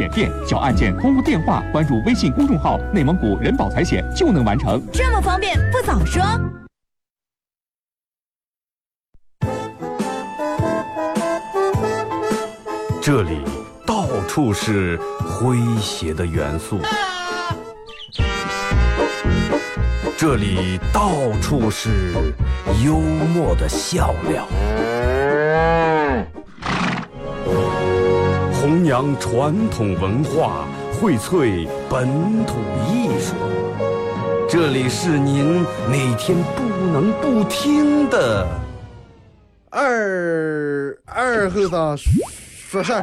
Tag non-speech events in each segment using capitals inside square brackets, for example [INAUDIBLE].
点店交案件、通过电话，关注微信公众号“内蒙古人保财险”就能完成。这么方便，不早说。这里到处是诙谐的元素，这里到处是幽默的笑料，弘扬传统文化，荟萃本土艺术。这里是您每天不能不听的二二后生说事儿。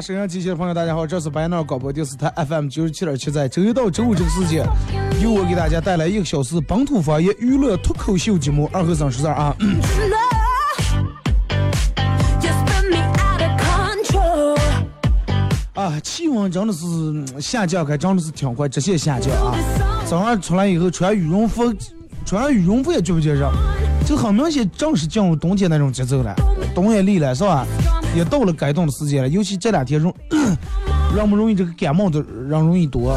收音机前的朋友，大家好，这是白闹广播电视台 FM 九十七点七，在周一到周五这个时间，由我给大家带来一个小时本土方言娱乐脱口秀节目《二和尚说事儿》啊。啊，气温真的是下降，还真的是挺快，直线下降啊！早上出来以后穿羽绒服，穿羽绒服也觉不觉热？就很明显，正式进入冬天那种节奏了，冬也离了，是吧？也到了该冻的时间了，尤其这两天容容不容易这个感冒的人容易多。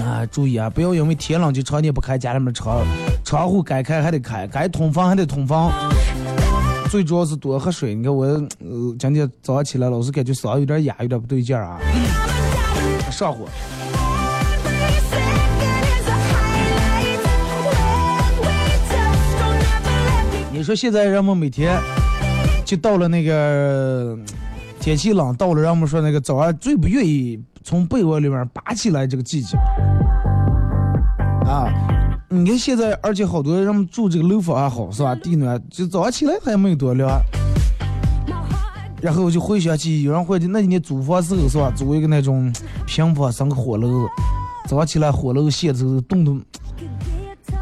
啊，注意啊，不要因为天冷就常年不开家里面窗窗户，该开还得开，该通风还得通风。最主要是多喝水。你看我，呃，今天早上起来老是感觉嗓子有点哑，有点不对劲啊，上火。你说现在人们每天就到了那个天气冷，到了让我们说那个早上最不愿意从被窝里面拔起来这个季节啊！你看现在，而且好多人们住这个楼房还好是吧？地暖，就早上起来还没有多凉。然后我就回想起有人会那几年租房时候是吧？租一个那种平房，生个火炉子，早上起来火炉线子冻冻，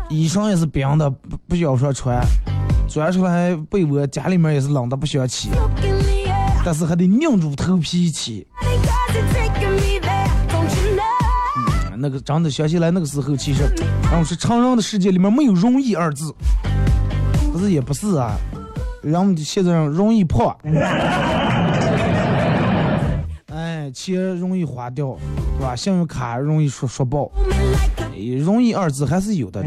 衣裳也是冰的，不不想说穿。钻出来被窝，家里面也是冷的不想起，但是还得硬住头皮起。那个真的想起来那个时候，其实，然后是成人的世界里面没有容易二字，可是也不是啊，人们现在容易破，[LAUGHS] 哎，钱容易花掉，是吧？信用卡容易说说爆，容易二字还是有的，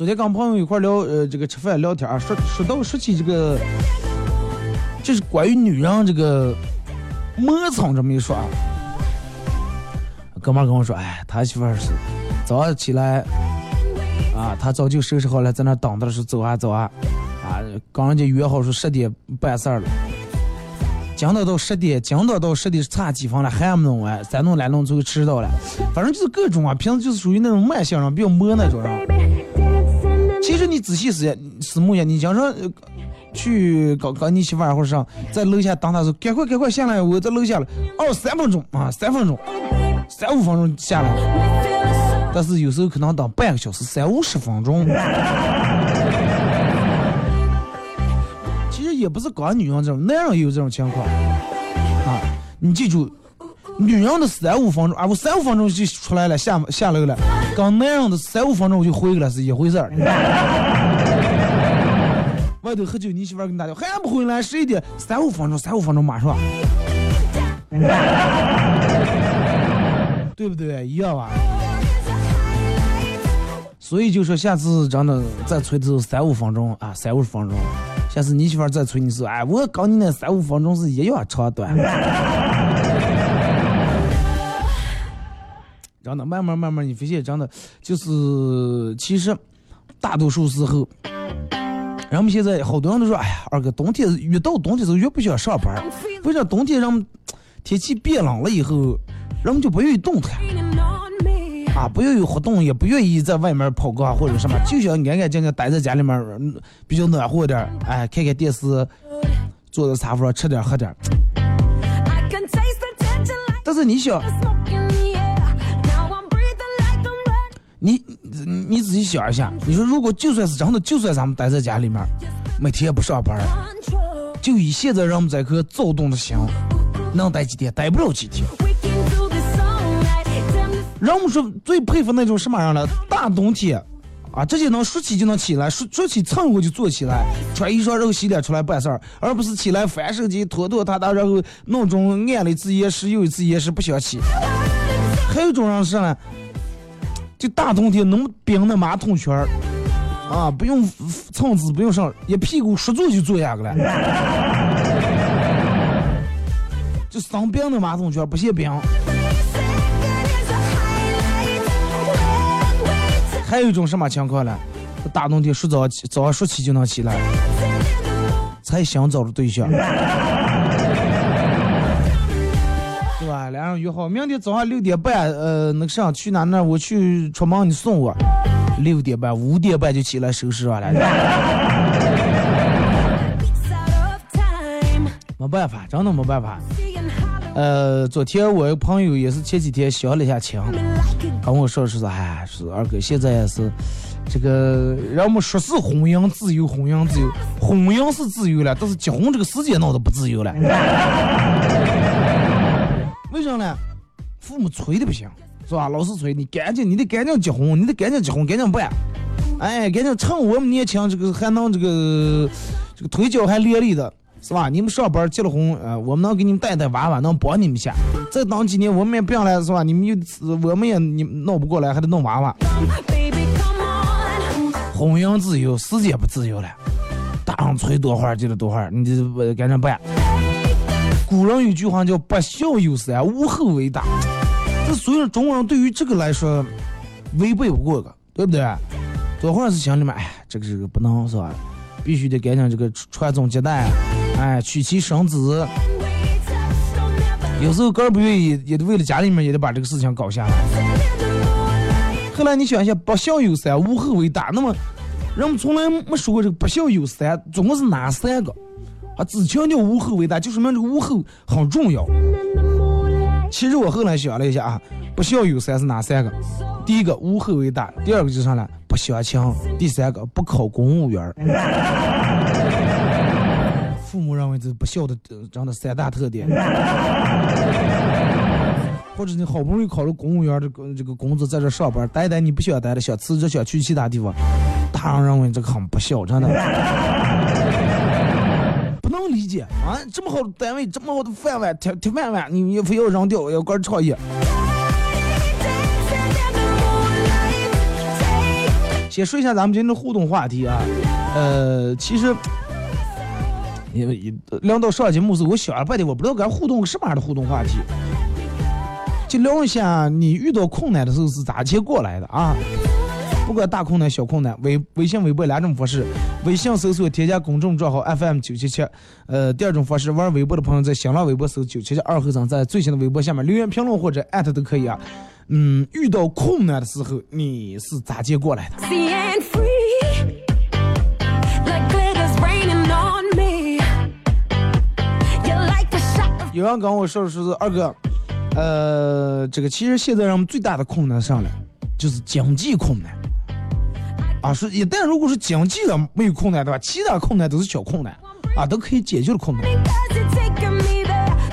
昨天跟朋友一块聊，呃，这个吃饭聊天儿，说说到说起这个，就是关于女人这个磨蹭这么一说啊。哥们儿跟我说，哎，他媳妇儿是早上起来啊，他早就收拾好了，在那等着说走啊走啊，啊，跟人家约好说十点办事儿了。讲到到十点，讲到到十点差几分了，还没弄完，再弄来弄最后迟到了。反正就是各种啊，平时就是属于那种慢性人，比较磨那种人。其实你仔细思思慕一下，你假如说去搞搞你媳妇儿或者上在楼下等她说，赶快赶快下来，我在楼下了，哦，三分钟啊，三分钟，三五分钟下来。但是有时候可能等半个小时，三五十分钟。其实也不是光女人这种，男人也有这种情况啊。你记住，女人的三五分钟啊，我三五分钟就出来了，下下楼了，跟男人的三五分钟我就回去了是一回事儿。[LAUGHS] 外头喝酒，你媳妇儿给你打电话，还不回来？十一点，三五分钟，三五分钟马上，[LAUGHS] 对不对？一样吧。所以就说下次真的再催的时候三五分钟啊，三五分钟。下次你媳妇儿再催你时候，哎，我跟你那三五分钟是一样长短。真的，慢慢慢慢，你发现真的就是，其实大多数时候，人们现在好多人都说，哎呀，二哥，冬天越到冬天时候越不想上班，为啥冬天人们天气变冷了以后，人们就不愿意动弹。啊，不愿意活动，也不愿意在外面跑个啊或者什么，就想安安静静待在家里面，比较暖和点，哎，看看电视，坐在沙发上吃点喝点。但是你想，你你仔细想一下，你说如果就算是真的，就算咱们待在家里面，每天也不上班，就以现在人们这颗躁动的心，能待几天？待不了几天。人们说最佩服那种什么人了？大冬天，啊，直接能说起就能起来，说说起蹭我就坐起来，穿衣裳然后洗脸出来办事儿，而不是起来翻手机拖拖沓沓，然后闹钟按了一次延时又一次延时不想起。还有一种人是呢，就大冬天弄冰的马桶圈儿，啊，不用蹭子不用上，一屁股说坐就坐下去了，[LAUGHS] 就生冰的马桶圈不嫌冰。还有一种什么情况呢？大冬天睡早起，早上说起就能起来，才想找的对象，对吧？两人约好，明天早上六点半，呃，那个上去哪那？我去出门，你送我。六点半、五点半就起来收拾完了。没办法，真的没办法。呃，昨天我一个朋友也是前几天相了一下亲，跟我说是哎，是二哥现在是这个人们说是婚姻自由，婚姻自由，婚姻是自由了，但是结婚这个时间闹得不自由了。为啥呢？父母催的不行，是吧？老是催你赶紧，你得赶紧结婚，你得赶紧结婚，赶紧办。哎，赶紧趁我们年轻，这个还能这个这个腿脚还连利的。是吧？你们上班结了婚，呃，我们能给你们带带娃娃，能帮你们下。再等几年，我们也不想来，是吧？你们又，我们也你弄不过来，还得弄娃娃。婚姻自由，时间不自由了。大人催多会儿就得多会儿，你就赶紧办。古人有句话叫“不孝有三，无后为大”，这所有中国人对于这个来说，违背不过个，对不对？多会是心里面，哎，这个这个不能是吧？必须得赶紧这个传宗接代，哎，娶妻生子。有时候个儿不愿意，也得为了家里面也得把这个事情搞下来。后来你想一下，不孝有三，无后为大。那么，人们从来没说过这个不孝有三，总共是哪三个？啊，只强调无后为大，就说明这个无后很重要。其实我后来想了一下啊，不孝有三是哪三个？第一个无后为大，第二个就是啥呢？不相亲，第三个不考公务员。父母认为这是不孝的这样的三大特点。或者你好不容易考了公务员这个这个工作，在这上班，待待你不想待了，想辞职想去其他地方，大人认为这个很不孝，真的。能理解啊！这么好的单位，这么好的饭碗，铁铁饭碗，你你非要扔掉，要干创业。先说一下咱们今天的互动话题啊，呃，其实，因为一聊到上节目时，我想了半天，我不知道该互动什么样的互动话题，就聊一下你遇到困难的时候是咋接过来的啊？不管大困难小困难，微微信、微博两种方式。微信搜索添加公众账号 FM 九七七，呃，第二种方式，玩微博的朋友在新浪微博搜九七七二和尚，在最新的微博下面留言评论或者艾特都可以啊。嗯，遇到困难的时候你是咋接过来的？有人跟我说是二哥，呃，这个其实现在人们最大的困难上来就是经济困难。啊，是一旦如果是经济的没有困难的话，其他困难都是小困难，啊，都可以解决的困难。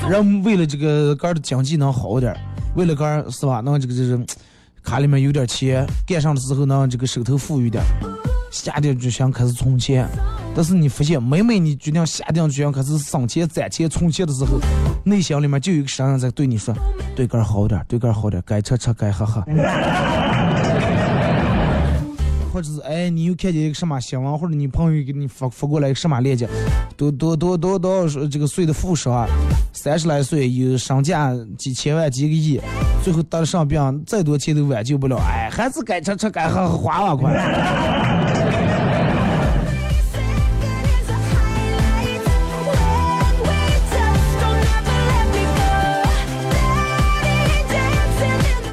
人为了这个个的经济能好一点，为了个是吧，能这个就是卡里面有点钱，干上的时候能这个手头富裕点，下定决心开始存钱。但是你发现，每每你决定下定决心开始省钱、攒钱、存钱的时候，内心里面就有一个声音在对你说：“对个好点，对个好点，该吃吃，该喝喝。”或者是哎，你又看见一个什么新闻，或者你朋友给你发发过来一个什么链接，多多多多多少这个岁的富商啊，三十来岁有身价几千万几个亿，最后得了上病，再多钱都挽救不了，哎，还是该吃吃该喝喝花花快。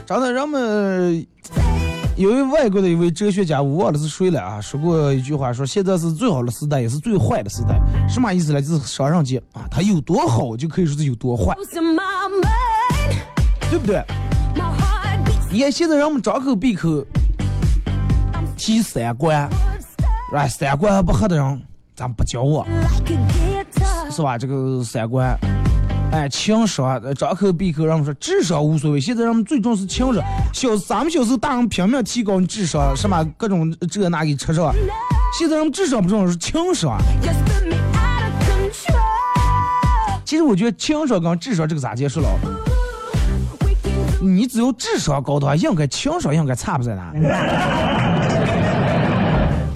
真的，人们。有一位外国的一位哲学家，我忘了是谁了啊，说过一句话，说现在是最好的时代，也是最坏的时代。什么意思呢？就是商人界啊，它有多好，就可以说是有多坏，对不对？你看现在人们张口闭口提三观，是吧？三观不合的人，咱不教我，是吧？这个三观。哎，情商，张口闭口，人们说智商无所谓。现在人们最重视情商。小咱们小时候，大人拼命提高你智商，什么各种这那给吃上。现在人们智商不重要，是情商。其实我觉得情商跟智商这个咋解释了？你只有智商高的话，应该情商应该差不在哪。[LAUGHS]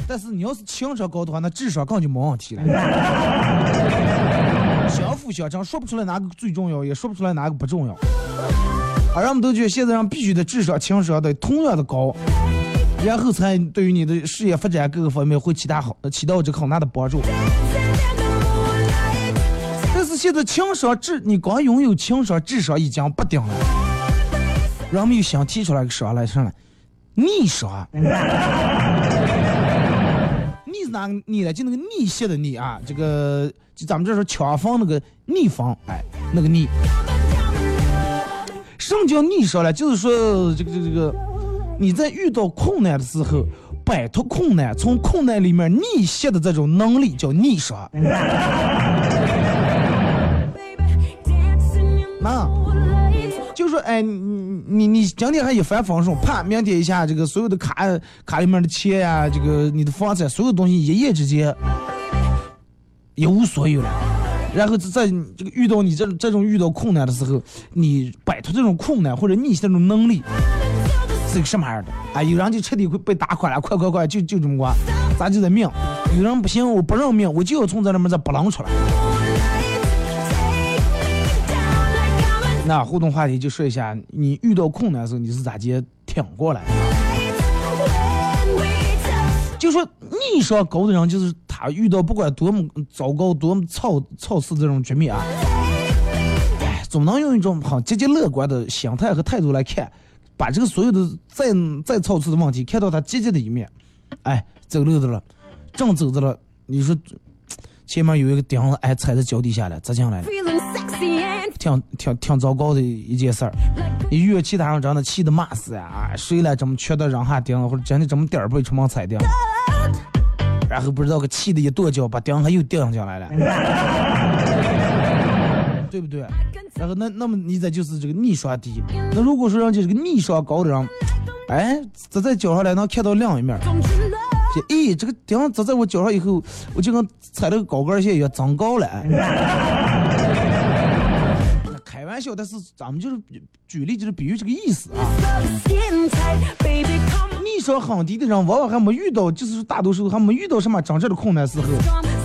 但是你要是情商高的话，那智商根本就没问题了。相辅相成，说不出来哪个最重要，也说不出来哪个不重要。而人们都觉得现在人必须得智商、情商得同样的高，然后才对于你的事业发展各个方面会起大好起到这个很大的帮助。但是现在情商智，你光拥有情商、智商已经不顶了。人们又想提出来个啥来什么？逆商。哪个逆呢？就那个逆袭的逆啊，这个就咱们这说枪锋那个逆风，哎，那个逆。什么叫逆商呢？就是说这个这个这个，你在遇到困难的时候，摆脱困难，从困难里面逆袭的这种能力叫逆商。[LAUGHS] 那。就说哎，你你你今天还一帆风顺，啪，明天一下这个所有的卡卡里面的钱呀，这个你的房产，所有东西一夜之间一无所有了。然后在这个遇到你这这种遇到困难的时候，你摆脱这种困难或者逆袭这种能力是个什么样的？啊，有人就彻底会被打垮了，快快快，就就这么过，咱就得命。有人不行，我不认命，我就要从这里面再不浪出来。那互动话题就说一下，你遇到困难的时候你是咋接挺过来的？就说逆商高的人，就是他遇到不管多么糟糕、多么操操事这种局面啊，哎，总能用一种很积极乐观的心态和态度来看，把这个所有的再再操持的问题看到他积极的一面。哎，走路的了，正走着了，你说前面有一个钉子，哎，踩在脚底下了，砸进来了。挺挺挺糟糕的一件事儿，一遇其他人真的气得骂死啊！谁来这么缺德让下钉，或者真的这么点儿被出门踩掉，然后不知道个气的一跺脚，把钉还又钉进来了，对不对？然后那那么你这就是这个逆刷低。那如果说让这个逆刷高的人，哎，这在脚上来能看到另一面，说咦，这个钉子在我脚上以后，我就跟踩了个高跟鞋一样，长高了。开玩笑，但是咱们就是举例，就是比喻这个意思啊。逆商很低的人，往往还没遇到，就是大多数还没遇到什么真正的困难时候，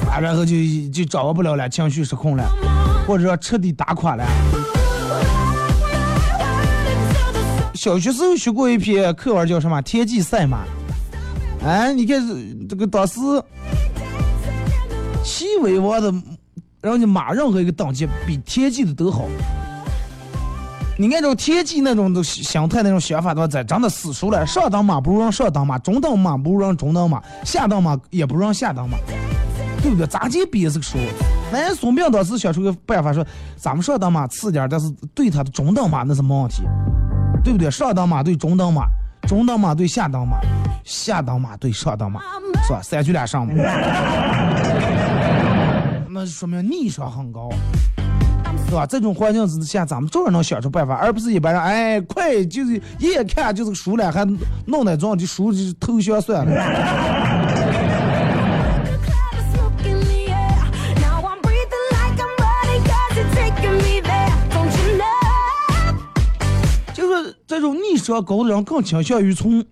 啊，然后就就掌握不了了，情绪失控了，或者说彻底打垮了。小学时候学过一篇课文，叫什么《田忌赛马》。哎，你看这个当时齐威王的，人家马任何一个等级比田忌的都好。你按照田忌那种的心态、那种想法的话，咱真的死熟了。上等马不如让上等马，中等马不如让中等马，下等马也不如让下等马，对不对？咋地比这个熟？那孙膑当时想出个办法说，咱们上等马次点，但是对他的中等马那是没问题，对不对？上等马对中等马，中等马对下等马，下等马对上等马，是吧？三局俩上嘛，那说明逆商很高。是吧？这种环境之下，咱们照样能想出办法，而不是一般人哎，快就是一眼看就是输了，还弄那种就输就投降算了。就是这种逆商高的人更倾向于从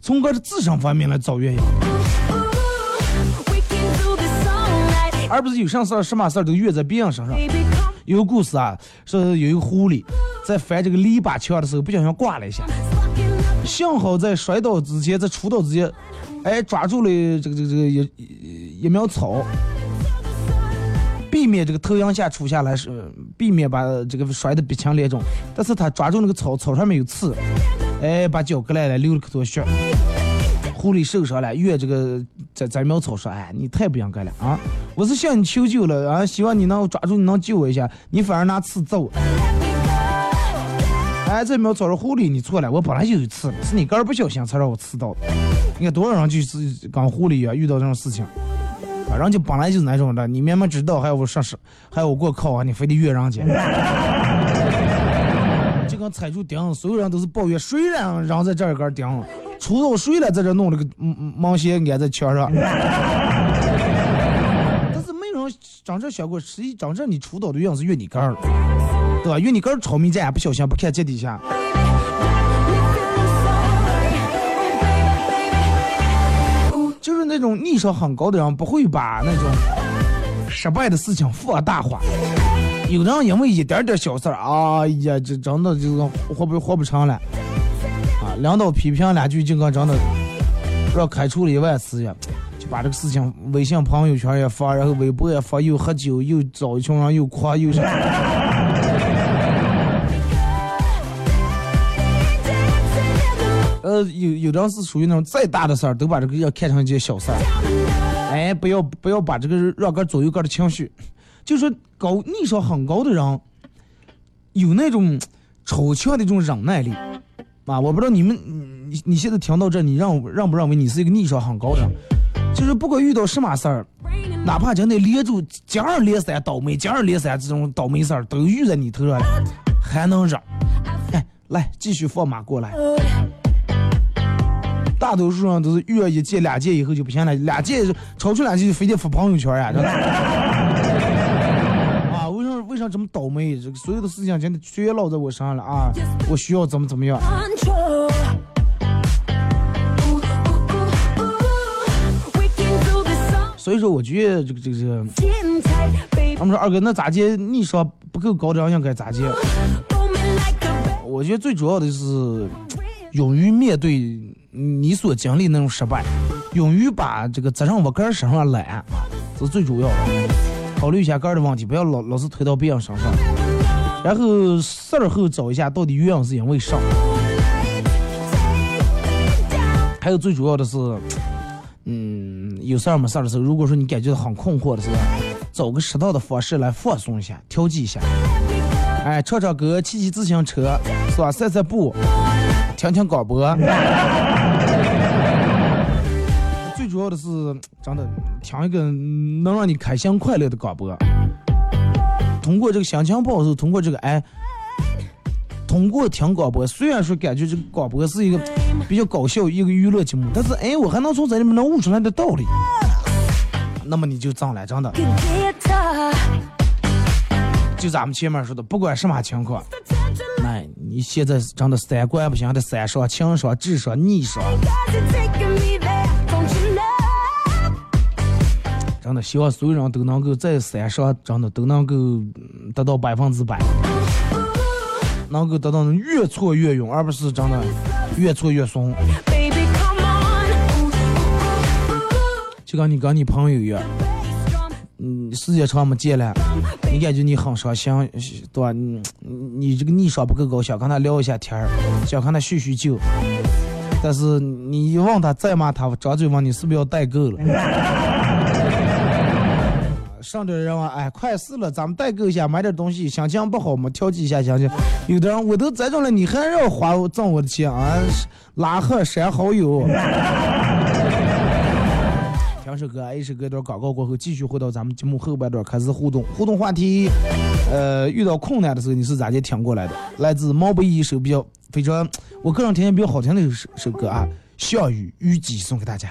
从个自身方面来找原因，而不是有啥事儿什么事儿都怨在别人身上。有个故事啊，说有一个狐狸在翻这个篱笆墙的时候不小心挂了一下，幸好在摔倒之前，在出倒之前，哎抓住了这个这个这个一一苗草，避免这个头仰下出下来是避免把这个摔得鼻青脸肿。但是他抓住那个草，草上面有刺，哎把脚割烂了，流了可多血。狐狸受伤了，怨这个在在苗草说：“哎，你太不应该了啊！我是向你求救了啊，希望你能抓住，你能救我一下。你反而拿刺揍我。哎，这苗草上，狐狸你错了，我本来就有刺，是你个儿不小心才让我刺到的。你看多少人就是跟狐狸一样遇到这种事情，啊，人家本来就是那种的，你明明知道还要我上手，还要我过靠啊，你非得怨人家。就跟踩住钉，所有人都是抱怨，谁让扔在这儿根钉？出到水了，在这弄了个芒鞋安在墙上，[LAUGHS] 但是没人真正想过，实际真正你出道的样子越你根儿，对吧？越你根儿炒米站不小心不看脚底下，就是那种逆商很高的人，不会把那种失败的事情放大化。有的人因为一点点小事儿，哎呀，这真的就活不活不成了。领导批评两句，就跟真的让开除了一万次呀，就把这个事情微信朋友圈也发，然后微博也发，又喝酒又找一群人又夸又啥。呃，有有的是属于那种再大的事儿都把这个要看成一件小事儿，哎，不要不要把这个让个左右个的情绪，就是高逆商很高的人，有那种超强的这种忍耐力。啊，我不知道你们，你你现在听到这，你让让不认为你是一个逆商很高的？就是不管遇到什么事儿，哪怕今天连住接二连三倒霉，接二连三这种倒霉事儿都遇在你头上了，还能忍？哎，来继续放马过来。大多数人都是遇了一件两件以后就不行了，两件超出两件就非得发朋友圈呀，真的。这么倒霉？这个所有的事情真的全落在我身上了啊！我需要怎么怎么样？所以说，我觉得这个这个这个，他们说二哥，那咋接？你说不够高的应该咋接？我觉得最主要的是勇于面对你所经历那种失败，勇于把这个责任往个人身上揽，这是最主要的。考虑一下个人的问题，不要老老是推到别人身上。然后事儿后找一下到底原因是因为啥。还有最主要的是。嗯，有事儿没事儿的时候，如果说你感觉到很困惑的时候，找个适当的方式来放松一下，调剂一下。哎，唱唱歌，骑骑自行车，是吧？散散步，听听广播。最主要的是，真的听一个能让你开心快乐的广播。通过这个心情不好时，通过这个哎，通过听广播，虽然说感觉这个广播是一个比较搞笑一个娱乐节目，但是哎，我还能从这里面能悟出来的道理，那么你就脏了，真的。就咱们前面说的，不管什么情况，那你现在真的三观不行，得三上、情商、智商、逆商。真的希望所有人都能够在三上，真的都能够得到百分之百，能够得到越挫越勇，而不是真的越挫越怂。就跟你跟你朋友一样。嗯，时间长没见了，你感觉你很伤心，对吧？你你这个逆商不够高，想跟他聊一下天儿，想跟他叙叙旧，但是你一问他再骂他，张嘴问你是不是要代购了？上点人问，哎，快死了，咱们代购一下，买点东西，心情不好嘛，调剂一下心情。有的人我都栽种了，你还让花挣我的钱啊？[LAUGHS] 拉黑删好友。两首歌，一首歌段广告过后，继续回到咱们节目后半段开始互动。互动话题，呃，遇到困难的时候你是咋的挺过来的？来自毛不易一首比较非常，我个人听见比较好听的一首首歌啊，《项羽虞姬》送给大家。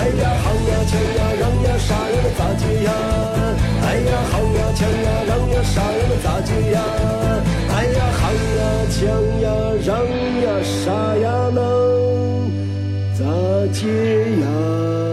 哎呀行呀行呀让呀啥呀嘛咋接呀哎呀行呀行呀让呀？啥呀嘛咋接呀哎呀行呀行呀让呀啥呀能咋接呀？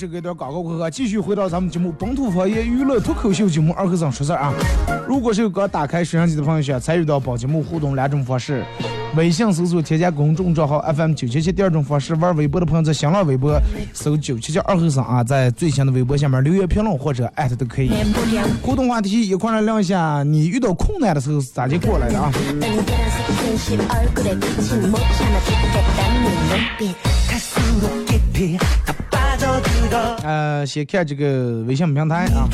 是给点广告过后，继续回到咱们节目《本土方言娱乐脱口秀》节目二和尚说事儿啊！如果是有刚打开摄像机的朋友，想参与到本节目互动两种方式：微信搜索添加公众账号 FM 九七七；第二种方式，玩微博的朋友在新浪微博搜九七七二和尚啊，在最新的微博下面留言评论或者艾特都可以。互动话题一块来聊一下，你遇到困难的时候是咋就过来的啊？呃，先看这个微信平台啊。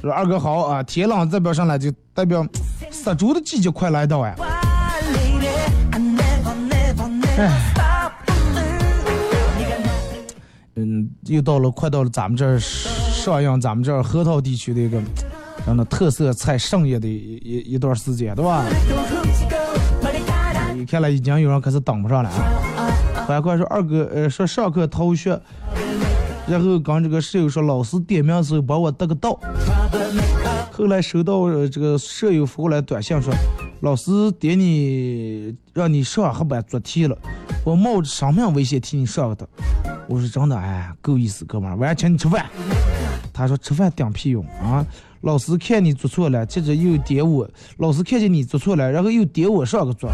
说二哥好啊，天冷代表上来就代表杀猪的季节快来到呀。哎，嗯，又到了快到了咱们这儿上映咱们这儿河套地区的一个让那特色菜上映的一一一段时间，对吧？你看来已经有人开始等不上了啊。快快说二哥，呃，说上课逃学，然后跟这个舍友说老师点名时候帮我得个到。后来收到这个舍友发过来短信说，老师点你让你上黑板做题了，我冒着生命危险替你上的。我说真的，哎，够意思，哥们儿，晚上请你吃饭。他说吃饭顶屁用啊！老师看你做错了，接着又点我。老师看见你做错了，然后又点我上个桌。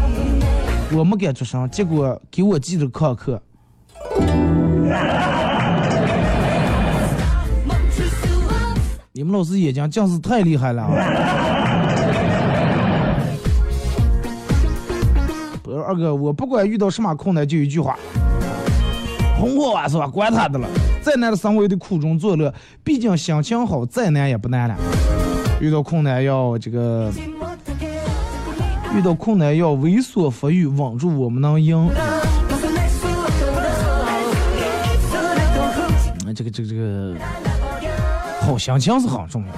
我没敢出声，结果给我记着旷课。你们老师眼睛真是太厉害了啊！不是二哥，我不管遇到什么困难，就一句话：红火晚是吧？管他的了，再难的生活也得苦中作乐，毕竟心情好，再难也不难了。遇到困难要这个。遇到困难要为所不欲，稳住我们能赢。这个这个这个，好心情是很重要，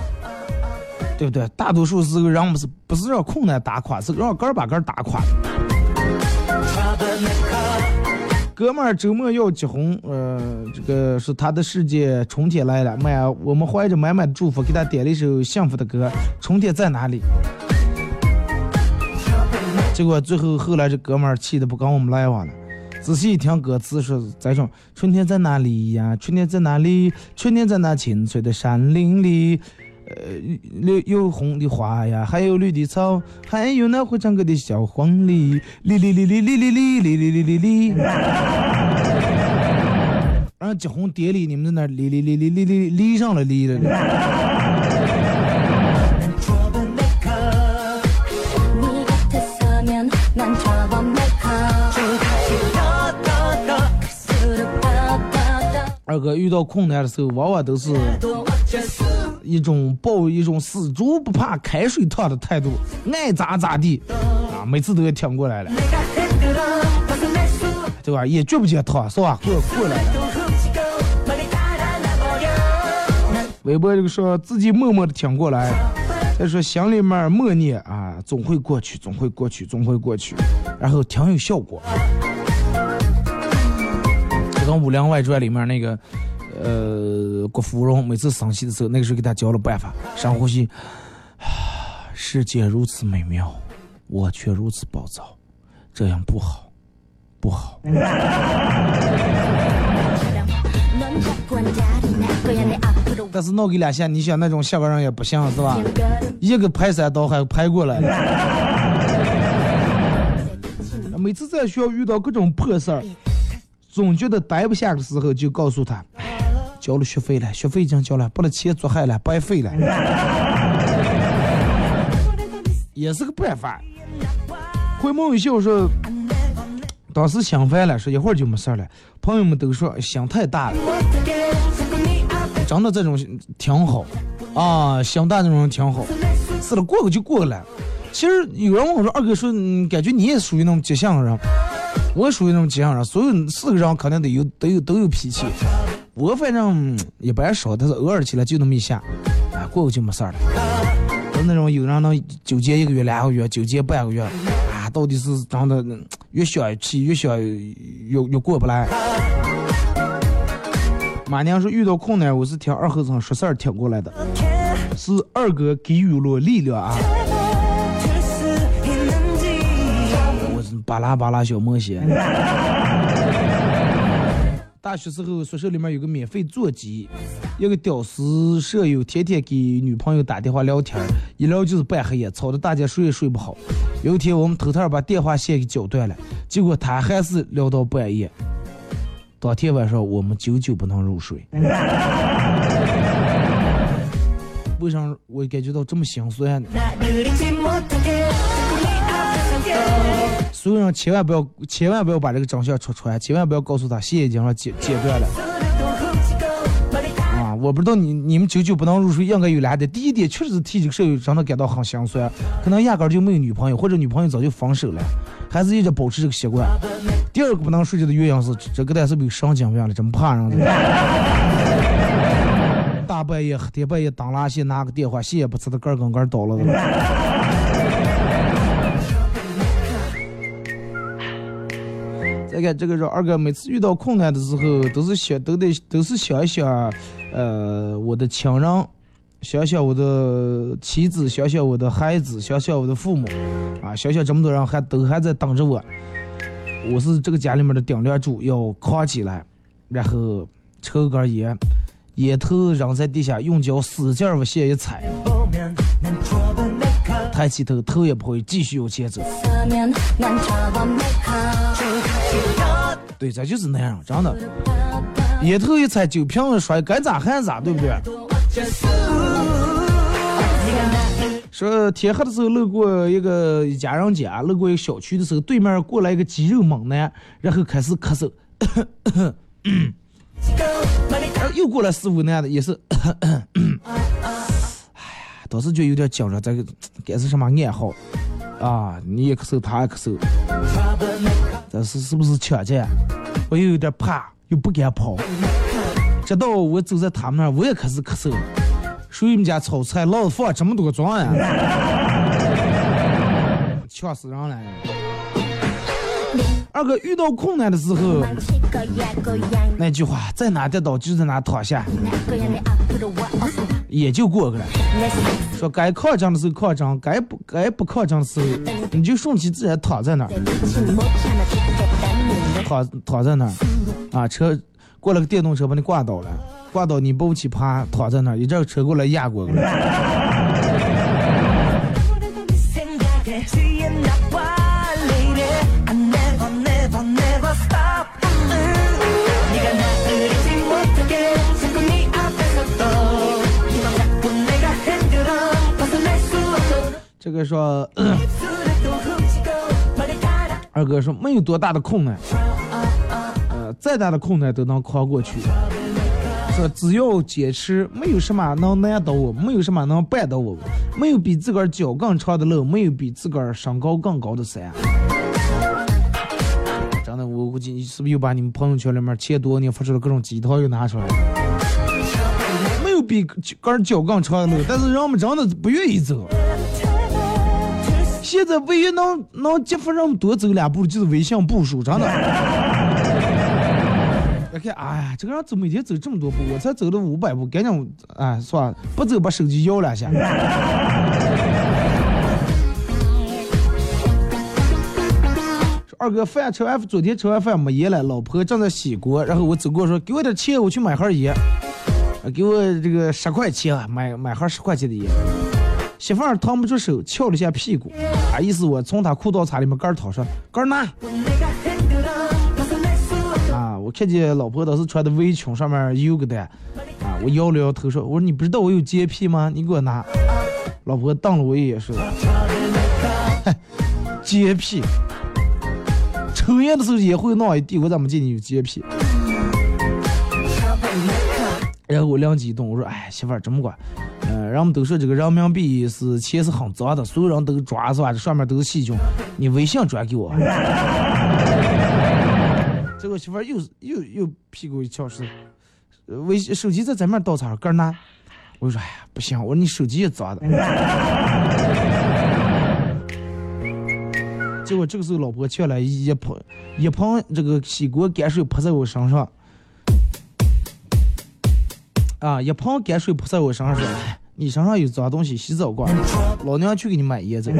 对不对？大多数时候人不是不是让困难打垮，是让个儿把个儿打垮。哥们儿周末要结婚，呃，这个是他的世界，春天来了，满我们怀着满满的祝福给他点了一首幸福的歌，《春天在哪里》。结果最后后来这哥们儿气的不跟我们来往了。仔细一听歌词说在唱春天在哪里呀？春天在哪里？春天在那青翠的山林里，呃，有有红的花呀，还有绿的草，还有那会唱歌的小黄鹂，哩哩哩哩哩哩哩哩哩哩哩哩。然后结婚典礼你们在那哩哩哩哩哩哩哩上了哩了。哥遇到困难的时候，往往都是一种抱一种死猪不怕开水烫的态度，爱咋咋地啊，每次都要挺过来了，对吧？也绝不接烫，是吧？过过来了。微博这个说自己默默的挺过来，再说心里面默念啊，总会过去，总会过去，总会过去，然后挺有效果。就跟《武林外传》里面那个，呃，郭芙蓉每次生气的时候，那个时候给他教了办法，深呼吸。世界如此美妙，我却如此暴躁，这样不好，不好。[LAUGHS] 但是闹给两下，你想那种下个人也不行是吧？一个排山倒海排过来。[LAUGHS] 每次在学校遇到各种破事儿，总觉得待不下的时候，就告诉他，交了学费了，学费已经交了，把那钱做害了，白费了，[LAUGHS] 也是个办法。回梦秀说，当时想烦了，说一会儿就没事了。朋友们都说想太大了。真的这种挺好，啊，心大这种人挺好，是了，过个就过了。其实有人问我说：“二哥说，感觉你也属于那种急性人，我属于那种急性人。所有四个人肯定得有，都有都有脾气。我反正一般少，但是偶尔起来就那么一下，啊，过个就没事儿了。就那种有人能纠结一个月、两个月，纠结半个月，啊，到底是真的越想气越想越越过不来。”马娘说遇到困难，我是听二和尚说事儿听过来的，是二哥给予了力量啊！巴拉巴拉小魔仙。[LAUGHS] 大学时候宿舍里面有个免费座机，一个屌丝舍友天天给女朋友打电话聊天，一聊就是半黑夜，吵得大家睡也睡不好。有一天我们偷偷把电话线给绞断了，结果他还是聊到半夜。当天晚上我们久久不能入睡，[LAUGHS] 为啥我感觉到这么心酸呢？所有人千万不要，千万不要把这个真相戳出来，千万不要告诉他线已经让剪剪断了。啊，我不知道你你们久久不能入睡应该有俩的。第一点确实是替这个舍友真的感到很心酸，可能压根就没有女朋友，或者女朋友早就分手了，还是一直保持这个习惯。第二个不能睡觉的原因是，这个单是不是神经病了？真怕 [LAUGHS] 人！大半夜黑天半夜当拉线拿个电话，线也不知道根根根倒了。这个说二哥，每次遇到困难的时候，都是想都得都是想一想，呃，我的亲人，想想我的妻子，想想我的孩子，想想我的父母，啊，想想这么多人还都还在等着我。我是这个家里面的顶梁柱，要扛起来，然后抽根烟，烟头扔在地下，用脚使劲往下一踩，抬起头，头也不会，继续往前走。对，这就是那样，真的。烟头一踩，酒瓶子摔，该咋还咋，对不对？说天黑的时候路过一个一家人家，路过一个小区的时候，对面过来一个肌肉猛男，然后开始咳嗽，[COUGHS] 又过来四五男的也是，[COUGHS] 哎呀，当时就有点紧张，这个该是什么暗号啊？你也咳嗽，他也咳嗽，这是是不是抢劫？我又有点怕，又不敢跑，直到我走在他们那儿，我也开始咳嗽。了。谁们家炒菜，老子放这么多装呀！呛死人了！二哥遇到困难的时候，那句话在哪跌倒就在哪躺下，也就过去了。说该抗争的时候抗争，该不该不抗争的时候，你就顺其自然躺在那儿，躺躺在那儿，啊，车过了个电动车把你挂倒了。挂倒你不起爬，躺在那儿，一阵车过来压过来。这个说，二哥说没有多大的困难，呃，再大的困难都能扛过去。说只要坚持，没有什么能难倒我，没有什么能绊倒我，没有比自个儿脚更长的路，没有比自个儿身高更高的山。真的，我估计你是不是又把你们朋友圈里面前多年发出的各种鸡汤又拿出来了？没有比个儿脚更长的路，但是人们真的不愿意走。现在唯一能能激发人们多走两步，就是微信步数，真的。[LAUGHS] 你看，哎呀，这个人走每天走这么多步，我才走了五百步，赶紧，哎，算了，不走把手机摇两下。二哥，饭吃完昨天吃完饭没盐了，老婆正在洗锅，然后我走过说，给我点钱，我去买盒盐。给我这个十块钱啊，买买盒十块钱的盐。媳妇儿腾不出手，翘了一下屁股，啊，意思我从他裤裆衩里面杆儿掏出，杆儿拿。啊，我看见老婆当时穿的围裙上面有个的，啊，我摇了摇头说，我说你不知道我有洁癖吗？你给我拿。老婆瞪了我一眼说，哼，洁癖。抽烟的时候也会闹一地，我怎么见你有洁癖？然后我灵机一动，我说：“哎，媳妇儿这么管，嗯，人们都说这个人民币是钱是很脏的，所有人都抓是吧？这上面都是细菌，你微信转给我。[LAUGHS] ”结果媳妇儿又又又屁股一翘是，微手机在咱面倒插干拿。我说：“哎呀，不行，我说你手机也脏的。[LAUGHS] ”结果这个时候，老婆却来一盆一盆这个洗锅干水泼在我身上，啊，一盆干水泼在我身上说：“你身上有脏东西，洗澡过，老娘去给你买椰子。”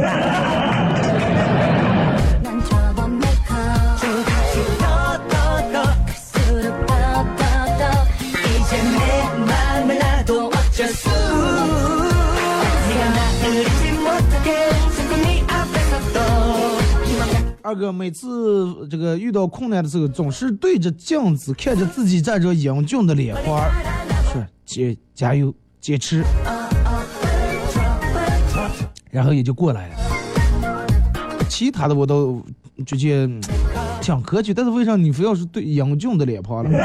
二哥每次这个遇到困难的时候，总是对着镜子看着自己站着英俊的脸花儿，是加加油。坚持，然后也就过来了。其他的我都直接挺客气，但是为啥你非要是对英俊的脸庞了？[LAUGHS]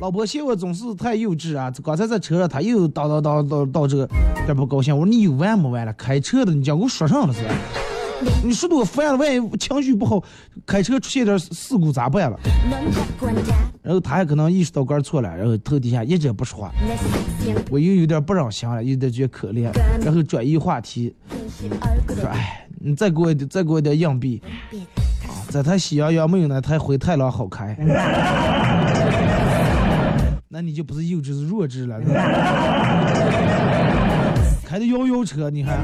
老婆嫌我总是太幼稚啊！刚才在车上，他又叨叨叨叨叨这个，这不高兴。我说你有完没完了？开车的，你讲给我说上了是吧？你说的我烦了，万一情绪不好，开车出现点事故咋办了？然后他还可能意识到杆错了，然后头底下一直不说话。我又有点不忍心了，有点觉得可怜，然后转移话题，说：“哎，你再给我再给我点硬币，在他喜羊羊没有那台灰太狼好开。[LAUGHS] ”那你就不是幼稚，是弱智了。开的摇摇车，你还。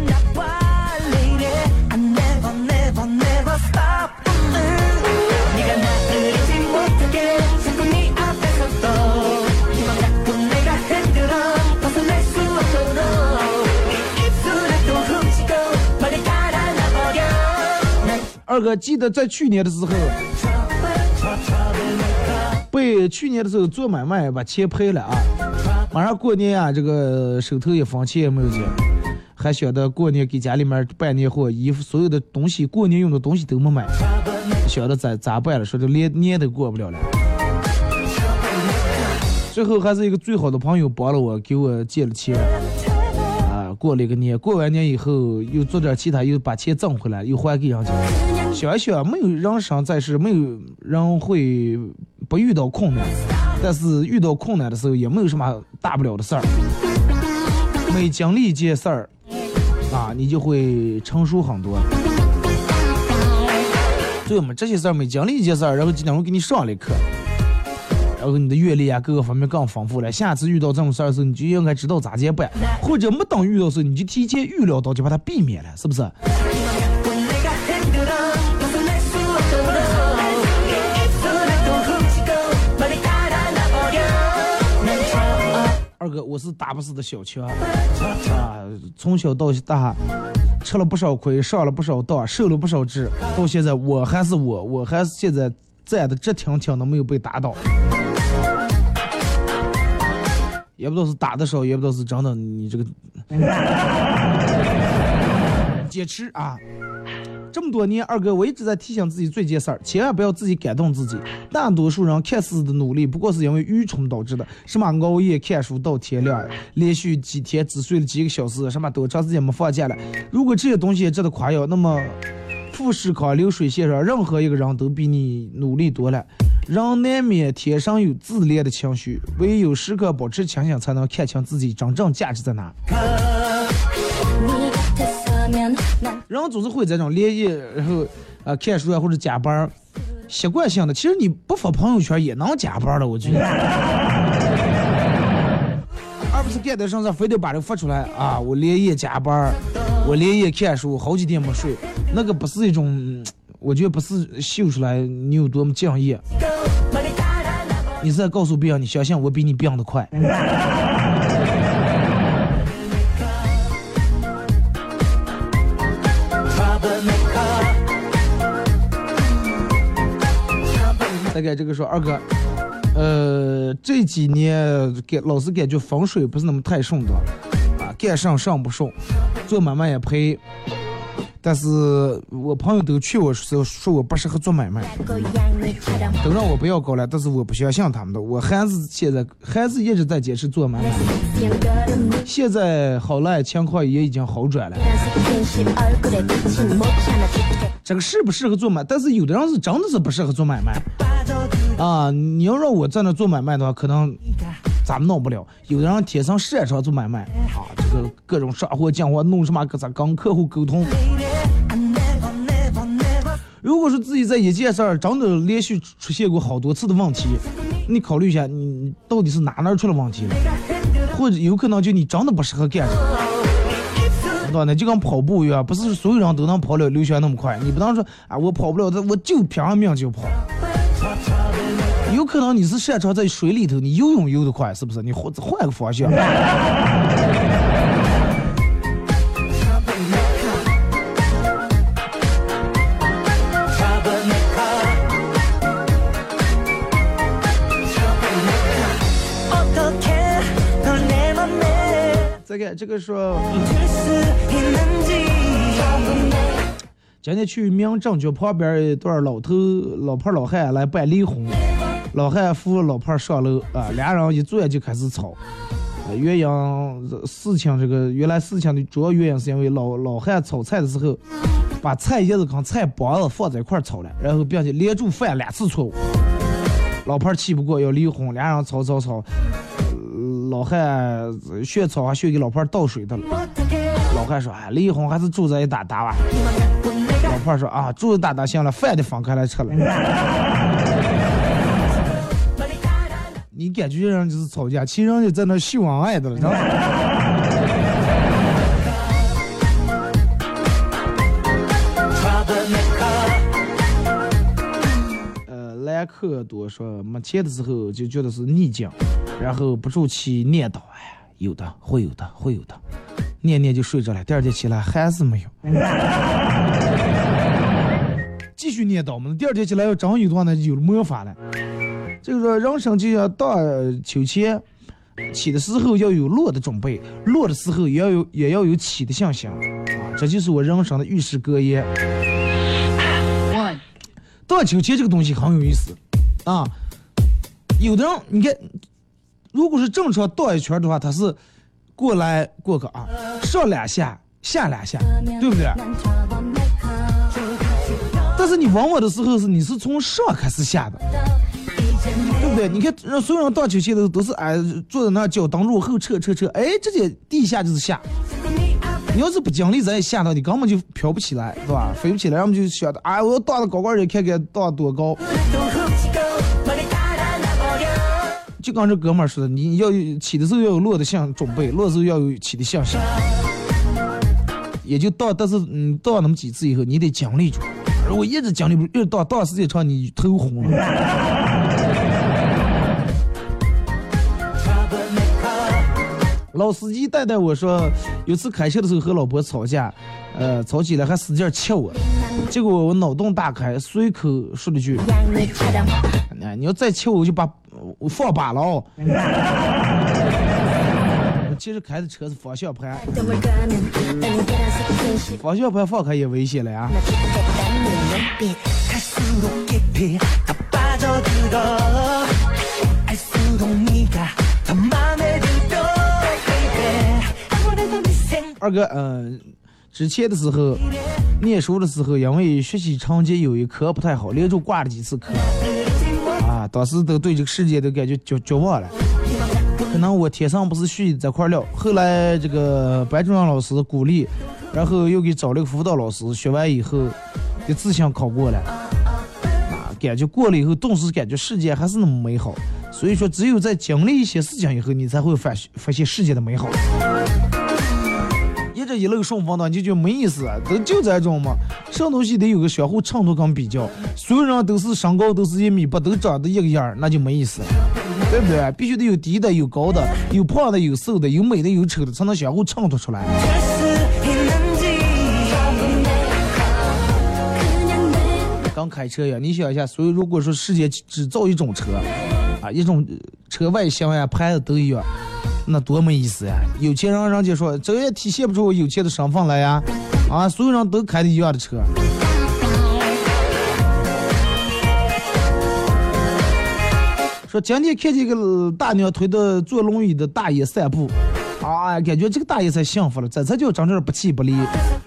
二哥，记得在去年的时候。被去年的时候做买卖把钱赔了啊！马上过年啊，这个手头一分钱也没有钱，还晓得过年给家里面办年货，衣服所有的东西，过年用的东西都没买，晓得咋咋办了？说这连年都过不了了。最后还是一个最好的朋友帮了我，给我借了钱啊，过了一个年，过完年以后又做点其他，又把钱挣回来，又还给人家。想一想，没有人生在世，没有人会不遇到困难，但是遇到困难的时候，也没有什么大不了的事儿。每经历一件事儿，啊，你就会成熟很多。对嘛，这些事儿每经历一件事儿，然后今天我给你上了一课，然后你的阅历啊，各个方面更丰富了。下次遇到这种事儿的时候，你就应该知道咋接办，或者没等遇到时候，你就提前预料到，就把它避免了，是不是？哥，我是打不死的小强啊！从小到大，吃了不少亏，上了不少当，受了不少制，到现在我还是我，我还是现在站的直挺挺的，没有被打倒。也不知道是打的少，也不知道是真的，你这个坚持啊！[LAUGHS] 这么多年，二哥我一直在提醒自己做一件事儿，千万不要自己感动自己。大多数人看似的努力，不过是因为愚蠢导致的。什么熬夜看书到天亮，连续几天只睡了几个小时，什么多长时间没放假了？如果这些东西值得夸耀，那么富士康流水线上任何一个人都比你努力多了。人难免天生有自恋的情绪，唯有时刻保持清醒，才能看清自己真正价值在哪。人总是会这种连夜，然后呃看书啊或者加班，习惯性的。其实你不发朋友圈也能加班了，我觉得。而不是干点啥事非得把这发出来啊！我连夜加班，我连夜看书，好几天没睡，那个不是一种，我觉得不是秀出来你有多么敬业。[LAUGHS] 你是在告诉别人，你相信我比你变的快。大概这个说二哥，呃，这几年感老是感觉风水不是那么太顺的，啊，干上上不顺，做买卖也赔。但是我朋友都劝我说说我不适合做买卖，都让我不要搞了。但是我不相信他们的，我还是现在还是一直在坚持做买卖。现在好了，情况也已经好转了。这个适不适合做买？但是有的人是真的是不适合做买卖啊！你要让我在那做买卖的话，可能咱们弄不了。有的人天生擅长做买卖啊，这个各种杀货进货，弄什么，跟咱跟客户沟通。如果说自己在一件事儿真的连续出现过好多次的问题，你考虑一下，你到底是哪哪出了问题了？或者有可能就你真的不适合干，知道那就跟跑步一样，不是所有人都能跑了刘翔那么快。你不能说啊，我跑不了，我就拼了命就跑。有可能你是擅长在水里头，你游泳游得快，是不是？你换换个方向。再看这个说，今天去民政局旁边一对老头老婆老汉来办离婚，老汉扶老婆上楼啊，俩人一坐就开始吵。原因事情这个原来事情的主要原因是因为老老汉炒菜的时候，把菜叶子跟菜帮子放在一块炒了，然后并且连住犯两次错误。老婆气不过要离婚，俩人吵吵吵。老汉炫草还炫给老婆倒水的了。老汉说：“哎，离婚还是住在一打打吧。”老婆说：“啊，住一打打行了，饭得分开来吃了。[LAUGHS] ”你感觉人就是吵架，其实人家在那秀恩爱的了，知道吗？呃，兰克多说没钱的时候就觉得是逆境。然后不住气念叨，哎，有的会有的会有的，念念就睡着了。第二天起来还是没有，继续念叨嘛。第二天起来要真有的话，呢有了魔法了。这个说人生就像荡秋千，起的时候要有落的准备，落的时候也要有也要有起的信心啊。这就是我人生的遇事格言。荡秋千这个东西很有意思啊，有的人你看。如果是正常荡一圈的话，他是过来过个啊，上两下，下两下，对不对？但是你往往的时候是你是从上开始下的，对不对？你看让所有人荡秋千的都是哎坐在那脚蹬入后撤撤撤，哎直接第一下就是下。你要是不经历这一下的，你根本就飘不起来，是吧？飞不起来，要么就想着哎我要荡到高高的，看看荡多高。就刚这哥们儿说的，你要起的时候要有落的像准备，落的时候要有起的像心。也就到，但是嗯，到那么几次以后，你得奖励住。如果一直奖励不，住，越到到时间长，你头红了。老司机带带我说，有次开车的时候和老婆吵架，呃，吵起来还使劲切我，结果我脑洞大开，随口说了句：“你要再切我，我就把。”我放把了哦，我 [LAUGHS] 其实开的车是方向盘，方向盘放开也危险了呀。[LAUGHS] 二哥，嗯，之前的时候，念书的时候，因为学习成绩有一科不太好，连着挂了几次科。啊，当时都对这个世界都感觉绝绝望了。可能我天生不是虚的这块料。后来这个班主任老师鼓励，然后又给找了个辅导老师，学完以后，就自行考过了。啊，感觉过了以后，顿时感觉世界还是那么美好。所以说，只有在经历一些事情以后，你才会发发现世界的美好。这一路顺风的你，就觉得没意思，都就这种嘛。什么东西得有个相互衬托跟比较，所有人都是身高都是一米八，都长得一个样，那就没意思，对不对？必须得有低的，有高的，有胖的，有瘦的，有美的，有丑的，才能相互衬托出来。刚开车呀，你想一下，所以如果说世界只造一种车，啊，一种车外形呀、牌子都一样。那多没意思呀！有钱人人家说，这也体现不出我有钱的身份来呀！啊，所有人都开的一样的车。说今天看见一个大娘推着坐轮椅的大爷散步，啊，感觉这个大爷才幸福了，这才叫真正不气不离，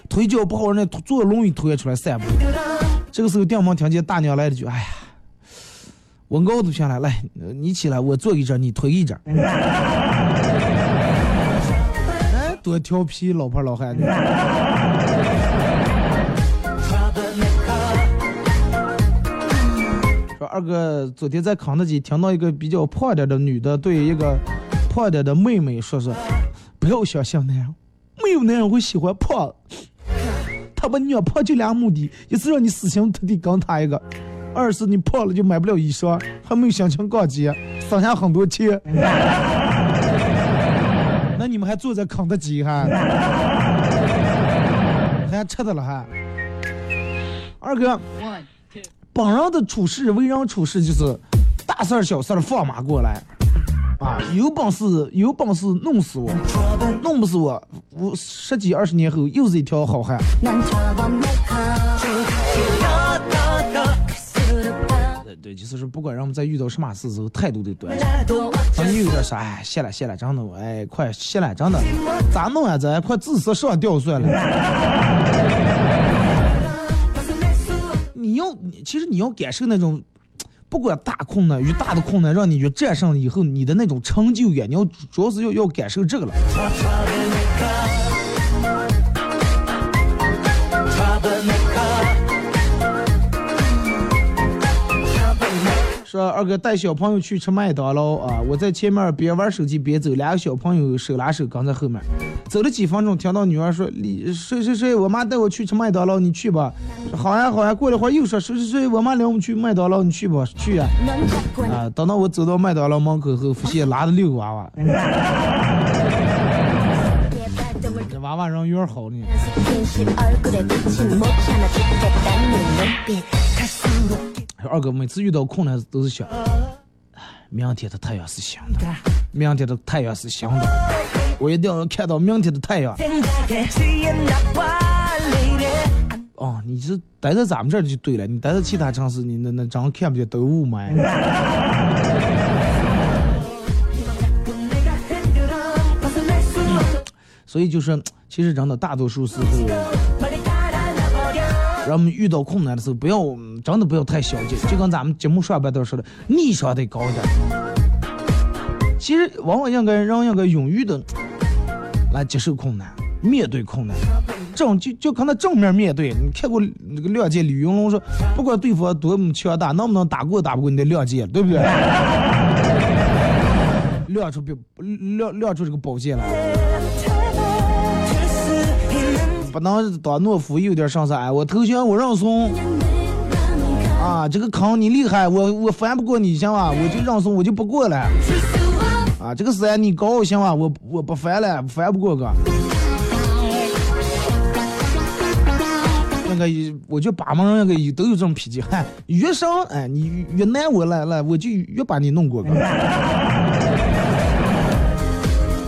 腿脚不好人家坐轮椅推出来散步。这个时候，电门听见大娘来了句：“哎呀。”我熬都下来，来，你起来，我坐一阵，你推一阵。哎，多调皮，老婆老汉的。[LAUGHS] 说二哥，昨天在肯德基听到一个比较胖点的女的对一个胖点的妹妹说说，不要相信男人，没有男人会喜欢胖。他把你胖就俩目的，一是让你死心塌地跟他一个。二是你胖了就买不了衣裳，还没有心情逛街，省下很多钱。那你们还坐在肯德基哈？[LAUGHS] 还吃的了哈？二哥，本人的处事为人处事就是大事儿小事儿放马过来啊！有本事有本事弄死我，弄不死我，我十几二十年后又是一条好汉。对，就是说，不管人们在遇到什么事时候，态度得端正。当你有点啥，哎，谢了谢了，真的，哎，快谢了，真的，咋弄啊？这快自杀上吊算了。[LAUGHS] 你要，其实你要感受那种，不管大困难与大的困难，让你去战胜以后，你的那种成就感，你要主要是要要感受这个了。说二哥带小朋友去吃麦当劳啊！我在前面边玩手机边走，两个小朋友手拉手跟在后面。走了几分钟，听到女儿说：“你谁谁谁，我妈带我去吃麦当劳，你去吧。”说好呀好呀。过了会儿又说：“谁谁谁，我妈领我们去麦当劳，你去吧，去呀。”啊！等到我走到麦当劳门口后，发现拉着六个娃娃。这娃娃人缘好呢。二哥每次遇到困难都是想，明天的太阳是新的，明天的太阳是新的，我一定要看到明天的太阳。哦，你是待在咱们这儿就对了，你待在其他城市，你那那真看不见都雾霾。[LAUGHS] 所以就是，其实真的大多数时候。让我们遇到困难的时候，不要真的不要太消极，就跟咱们节目上半段说的，逆商得高一点。其实往往应该让应该勇于的来接受困难，面对困难，正就就跟他正面面对。你看过那个亮剑李云龙说，不管对方多么强大，能不能打过打不过你的亮剑，对不对？[LAUGHS] 亮出亮亮出这个宝剑来。不能当懦夫，有点上色。哎，我投降，我认怂。啊，这个坑你厉害，我我翻不过你，行吧？我就认怂，我就不过了。啊，这个山你高，行吧？我我不翻了，翻不过个。那个，我觉得八门那个都有这种脾气，嗨，越上哎，你越难我了了，我就越把你弄过个。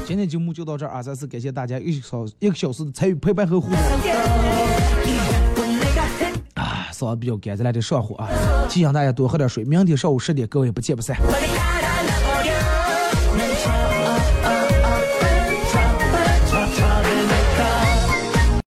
今天节目就到这儿啊！再次感谢大家一小一个小时的参与陪伴和互动。啊，嗓子比较干，再来点上火啊！提醒大家多喝点水。明天上午十点，各位不见不散。